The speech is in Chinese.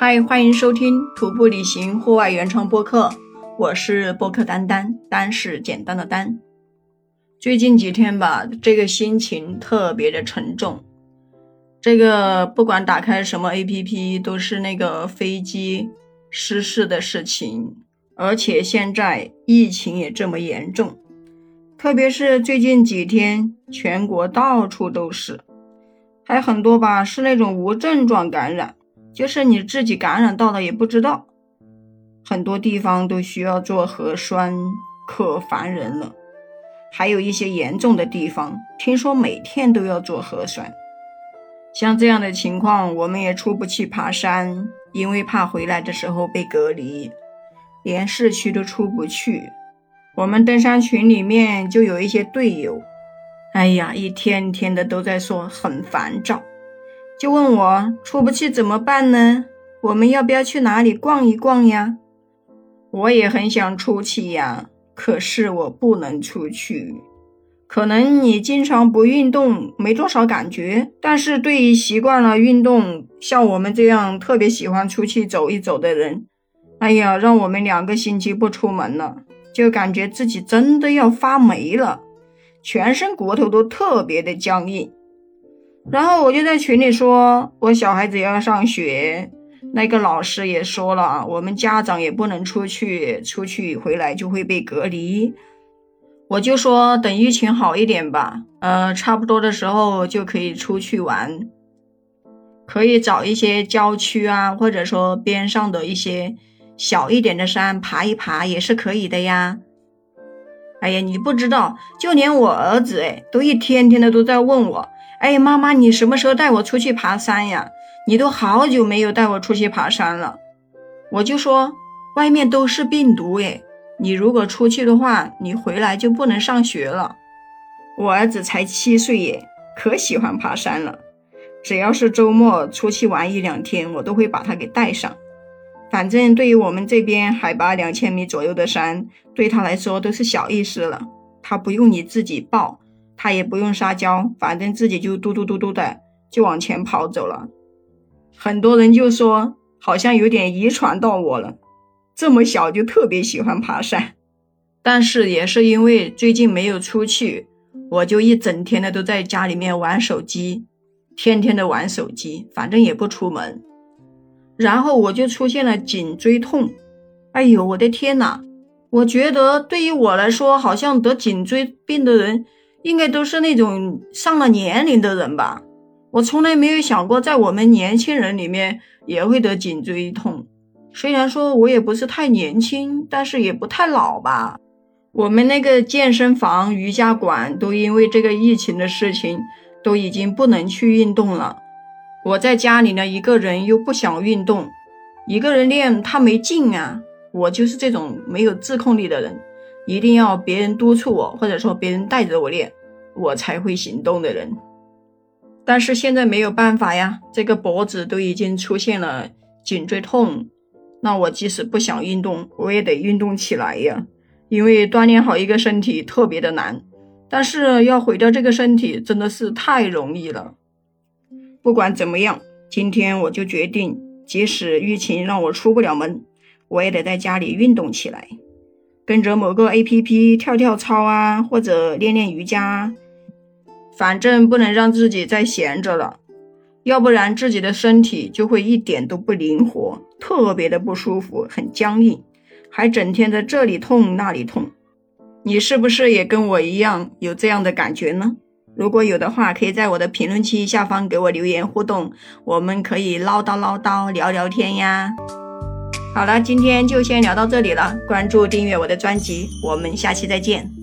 嗨，欢迎收听徒步旅行户外原创播客，我是播客丹丹，丹是简单的丹。最近几天吧，这个心情特别的沉重。这个不管打开什么 APP，都是那个飞机失事的事情，而且现在疫情也这么严重，特别是最近几天，全国到处都是，还很多吧，是那种无症状感染。就是你自己感染到了也不知道，很多地方都需要做核酸，可烦人了。还有一些严重的地方，听说每天都要做核酸。像这样的情况，我们也出不去爬山，因为怕回来的时候被隔离，连市区都出不去。我们登山群里面就有一些队友，哎呀，一天天的都在说很烦躁。就问我出不去怎么办呢？我们要不要去哪里逛一逛呀？我也很想出去呀，可是我不能出去。可能你经常不运动，没多少感觉，但是对于习惯了运动，像我们这样特别喜欢出去走一走的人，哎呀，让我们两个星期不出门了，就感觉自己真的要发霉了，全身骨头都特别的僵硬。然后我就在群里说，我小孩子要上学，那个老师也说了，我们家长也不能出去，出去回来就会被隔离。我就说等疫情好一点吧，呃，差不多的时候就可以出去玩，可以找一些郊区啊，或者说边上的一些小一点的山爬一爬也是可以的呀。哎呀，你不知道，就连我儿子哎，都一天天的都在问我。哎，妈妈，你什么时候带我出去爬山呀？你都好久没有带我出去爬山了。我就说，外面都是病毒哎，你如果出去的话，你回来就不能上学了。我儿子才七岁耶，可喜欢爬山了。只要是周末出去玩一两天，我都会把他给带上。反正对于我们这边海拔两千米左右的山，对他来说都是小意思了，他不用你自己抱。他也不用撒娇，反正自己就嘟嘟嘟嘟的就往前跑走了。很多人就说好像有点遗传到我了，这么小就特别喜欢爬山。但是也是因为最近没有出去，我就一整天的都在家里面玩手机，天天的玩手机，反正也不出门。然后我就出现了颈椎痛，哎呦我的天呐！我觉得对于我来说，好像得颈椎病的人。应该都是那种上了年龄的人吧？我从来没有想过，在我们年轻人里面也会得颈椎痛。虽然说我也不是太年轻，但是也不太老吧。我们那个健身房、瑜伽馆都因为这个疫情的事情，都已经不能去运动了。我在家里呢，一个人又不想运动，一个人练他没劲啊。我就是这种没有自控力的人。一定要别人督促我，或者说别人带着我练，我才会行动的人。但是现在没有办法呀，这个脖子都已经出现了颈椎痛，那我即使不想运动，我也得运动起来呀。因为锻炼好一个身体特别的难，但是要毁掉这个身体真的是太容易了。不管怎么样，今天我就决定，即使疫情让我出不了门，我也得在家里运动起来。跟着某个 A P P 跳跳操啊，或者练练瑜伽，反正不能让自己再闲着了，要不然自己的身体就会一点都不灵活，特别的不舒服，很僵硬，还整天在这里痛那里痛。你是不是也跟我一样有这样的感觉呢？如果有的话，可以在我的评论区下方给我留言互动，我们可以唠叨唠叨聊聊天呀。好了，今天就先聊到这里了。关注订阅我的专辑，我们下期再见。